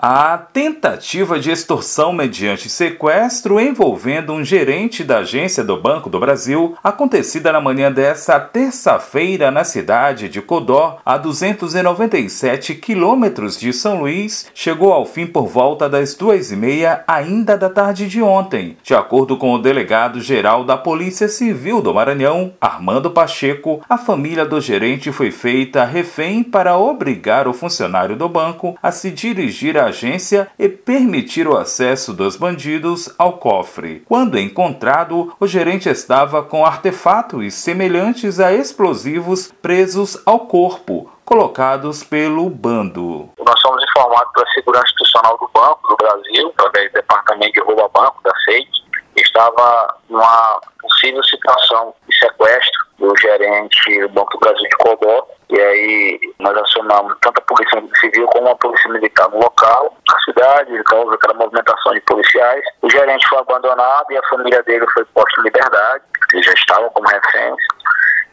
A tentativa de extorsão mediante sequestro envolvendo um gerente da agência do Banco do Brasil, acontecida na manhã desta terça-feira na cidade de Codó, a 297 quilômetros de São Luís, chegou ao fim por volta das duas e meia ainda da tarde de ontem. De acordo com o delegado-geral da Polícia Civil do Maranhão, Armando Pacheco, a família do gerente foi feita refém para obrigar o funcionário do banco a se dirigir à agência e permitir o acesso dos bandidos ao cofre. Quando encontrado, o gerente estava com artefatos semelhantes a explosivos presos ao corpo, colocados pelo bando. Nós somos informados pela Segurança Institucional do Banco do Brasil, através do Departamento de Rouba Banco da SEIT, estava numa possível situação de sequestro gerente do Banco do Brasil de Codó, e aí nós acionamos tanto a Polícia Civil como a Polícia Militar no local, na cidade, causa aquela movimentação de policiais. O gerente foi abandonado e a família dele foi posta em liberdade, eles já estavam como reféns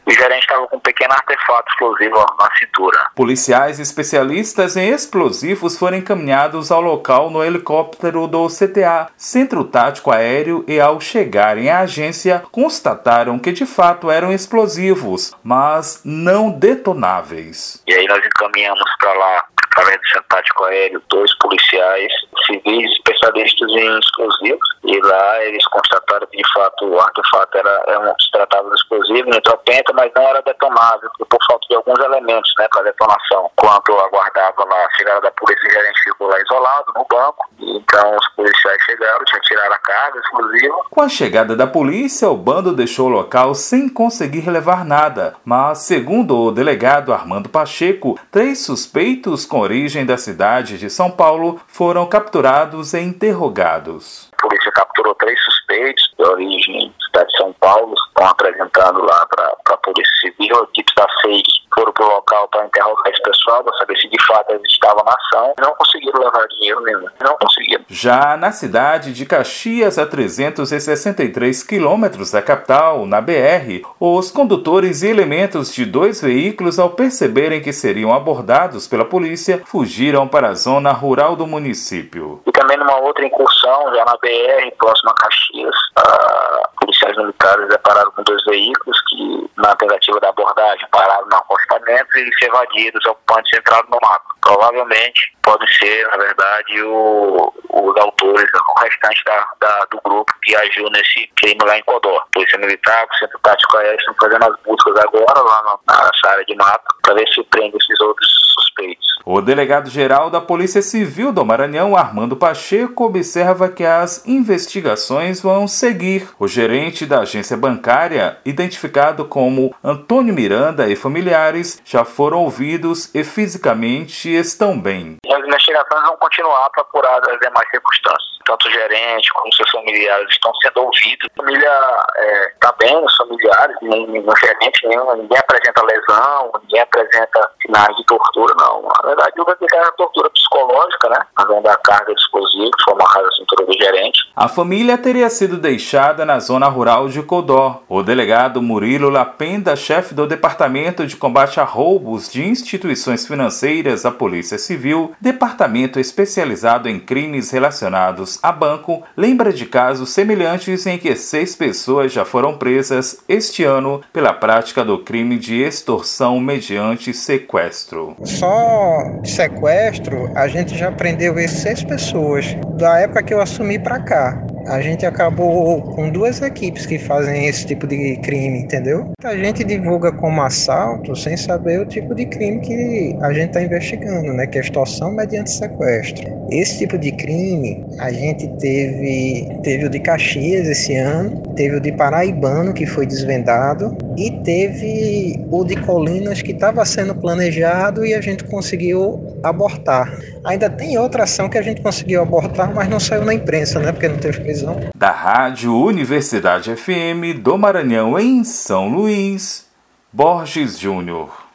o gerente estava com um pequeno artefato explosivo na cintura. Policiais especialistas em explosivos foram encaminhados ao local no helicóptero do CTA, Centro Tático Aéreo, e ao chegarem à agência, constataram que de fato eram explosivos, mas não detonáveis. E aí nós encaminhamos para lá através do Tático Aéreo, dois policiais civis especialistas em explosivos. E lá eles constataram que, de fato, o artefato era, era um, se tratava de explosivo, nitropenta, mas não era detonável, por falta de alguns elementos né, para detonação. Enquanto aguardava lá a chegada da polícia, o gerente ficou lá isolado no banco. Então os policiais chegaram, já tiraram a carga explosiva. Com a chegada da polícia, o bando deixou o local sem conseguir levar nada. Mas, segundo o delegado Armando Pacheco, três suspeitos com origem da cidade de São Paulo foram capturados e interrogados. A polícia capturou três de origem da cidade de São Paulo, estão apresentando lá para a Polícia Civil, equipes da SEIC foram para o local para interrogar esse pessoal, para saber se de fato eles estavam na ação. Não conseguiram levar dinheiro nenhum. Não conseguiram. Já na cidade de Caxias, a 363 quilômetros da capital, na BR, os condutores e elementos de dois veículos, ao perceberem que seriam abordados pela polícia, fugiram para a zona rural do município. Também numa outra incursão, já na BR, próxima a Caxias, a policiais militares depararam com dois veículos que, na tentativa da abordagem, pararam no acostamento e se evadiram, os ocupantes entraram no mato. Provavelmente pode ser, na verdade, o, os autores, o restante da, da, do grupo que agiu nesse crime lá em Codó. Polícia Militar, o Centro Tático Aéreo estão fazendo as buscas agora lá na, nessa área de mato para ver se prende esses outros suspeitos. O delegado-geral da Polícia Civil do Maranhão, Armando Pacheco, observa que as investigações vão seguir. O gerente da agência bancária, identificado como Antônio Miranda e familiares, já foram ouvidos e fisicamente estão bem. As investigações vão continuar para apurar as demais circunstâncias. Tanto o gerente como seus familiares estão sendo ouvidos. A família está é, bem, os familiares, nem, no gerente nenhum, ninguém apresenta lesão, ninguém apresenta sinais de tortura, não. Na verdade, o que é tortura psicológica, né? Além da carga de explosivo, que foi amarrada à cintura do gerente. A família teria sido deixada na zona rural de Codó. O delegado Murilo Lapenda, chefe do Departamento de Combate a Roubos de Instituições Financeiras da Polícia Civil, departamento especializado em crimes relacionados a banco, lembra de casos semelhantes em que seis pessoas já foram presas este ano pela prática do crime de extorsão mediante sequestro. Só de sequestro, a gente já prendeu seis pessoas da época que eu assumi para cá a gente acabou com duas equipes que fazem esse tipo de crime, entendeu? A gente divulga como assalto sem saber o tipo de crime que a gente está investigando, né? Que é extorsão mediante sequestro. Esse tipo de crime a gente teve teve o de Caxias esse ano, teve o de Paraibano que foi desvendado e teve o de Colinas que estava sendo planejado e a gente conseguiu abortar. Ainda tem outra ação que a gente conseguiu abortar, mas não saiu na imprensa, né? Porque não teve prisão. Da Rádio Universidade FM do Maranhão em São Luís, Borges Júnior.